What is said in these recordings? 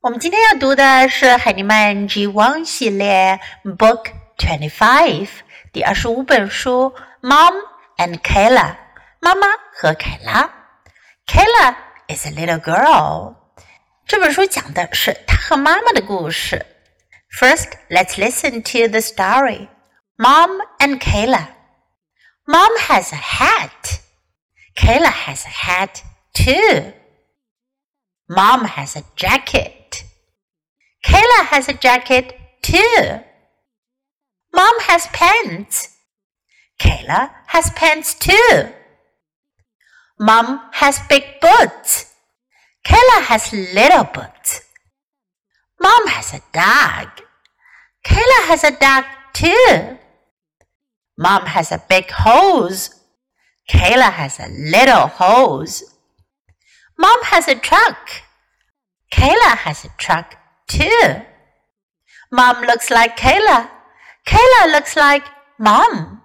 我们今天要读的是海尼曼 G One 系列 Book Twenty Five 第二十五本书 Mom and Kayla 妈妈和凯拉。Kayla is a little girl。这本书讲的是她和妈妈的故事。First, let's listen to the story. Mom and Kayla. Mom has a hat. Kayla has a hat too. Mom has a jacket. Kayla has a jacket too. Mom has pants. Kayla has pants too. Mom has big boots. Kayla has little boots. Mom has a dog. Kayla has a dog too. Mom has a big hose. Kayla has a little hose. Mom has a truck. Kayla has a truck too. Mom looks like Kayla. Kayla looks like Mom.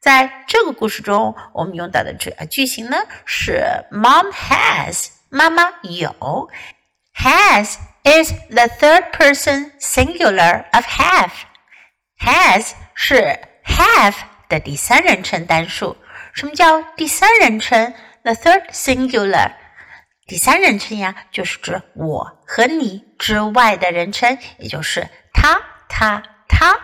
在这个故事中，我们用到的主要句型呢是 Mom has，妈妈有。Has is the third person singular of have. Has 是 have 的第三人称单数。什么叫第三人称？The third singular 第三人称呀，就是指我和你之外的人称，也就是他、他、他。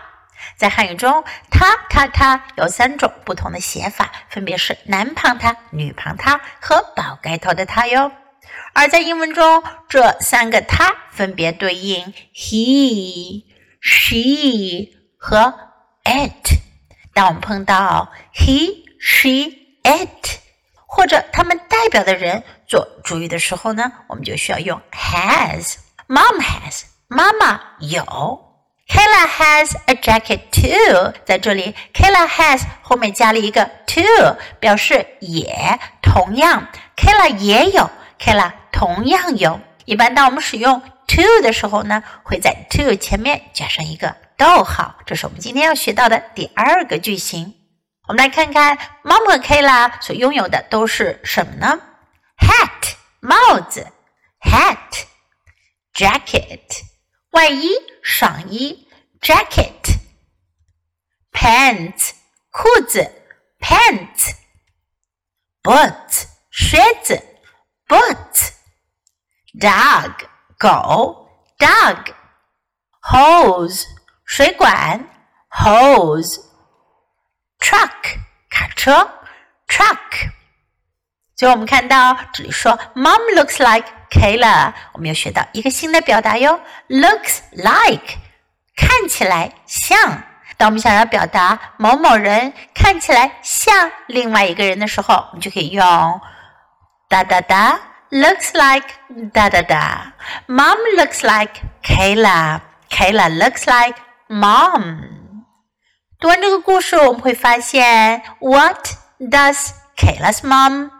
在汉语中，他、他、他有三种不同的写法，分别是男旁他、女旁他和宝盖头的他哟。而在英文中，这三个他分别对应 he、she 和 it。当我们碰到 he、she、it。或者他们代表的人做主语的时候呢，我们就需要用 has。Mom has，妈妈有。Kayla has a jacket too。在这里，Kayla has 后面加了一个 too，表示也同样。Kayla 也有，Kayla 同样有。一般当我们使用 to 的时候呢，会在 to 前面加上一个逗号。这是我们今天要学到的第二个句型。我们来看看 Mom 和 Kayla 所拥有的都是什么呢 ？Hat 帽子，Hat jacket 外衣上衣，jacket pants 裤子，pants boots 靴子，boots dog 狗，dog hose 水管，hose truck 卡车，truck。 最后我们看到这里说，Mom looks like Kayla，我们又学到一个新的表达哟，looks like 看起来像。当我们想要表达某某人看起来像另外一个人的时候，我们就可以用哒哒哒，looks like 哒哒哒。Mom looks like Kayla，Kayla looks like Mom。读完这个故事，我们会发现，What does Kayla's mom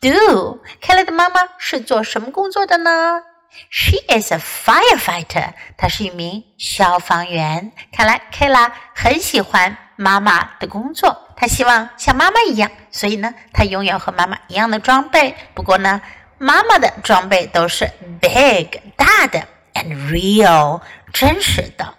do？凯拉的妈妈是做什么工作的呢？She is a firefighter。她是一名消防员。看来凯拉很喜欢妈妈的工作，她希望像妈妈一样，所以呢，她拥有和妈妈一样的装备。不过呢，妈妈的装备都是 big 大的，and real 真实的。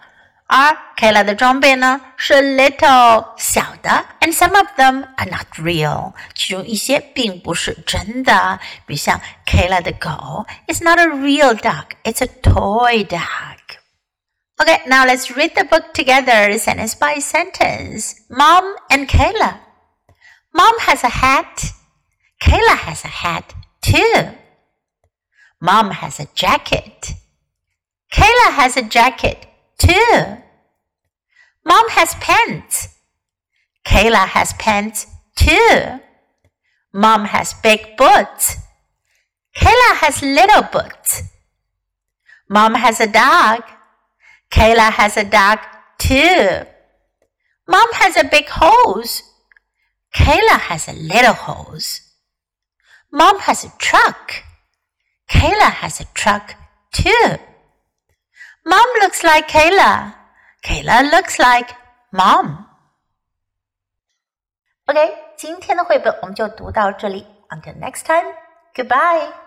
而 Kayla 的装备呢是 little 小的，and some of them are not real，其中一些并不是真的。比如像 Kayla 的狗，it's not a real dog，it's a toy dog。Okay, now let's read the book together, sentence by sentence. Mom and Kayla. Mom has a hat. Kayla has a hat too. Mom has a jacket. Kayla has a jacket too. Mom has pants. Kayla has pants too. Mom has big boots. Kayla has little boots. Mom has a dog. Kayla has a dog too. Mom has a big hose. Kayla has a little hose. Mom has a truck. Kayla has a truck too. Mom looks like Kayla. Kayla looks like mom. OK，今天的绘本我们就读到这里。Until next time, goodbye.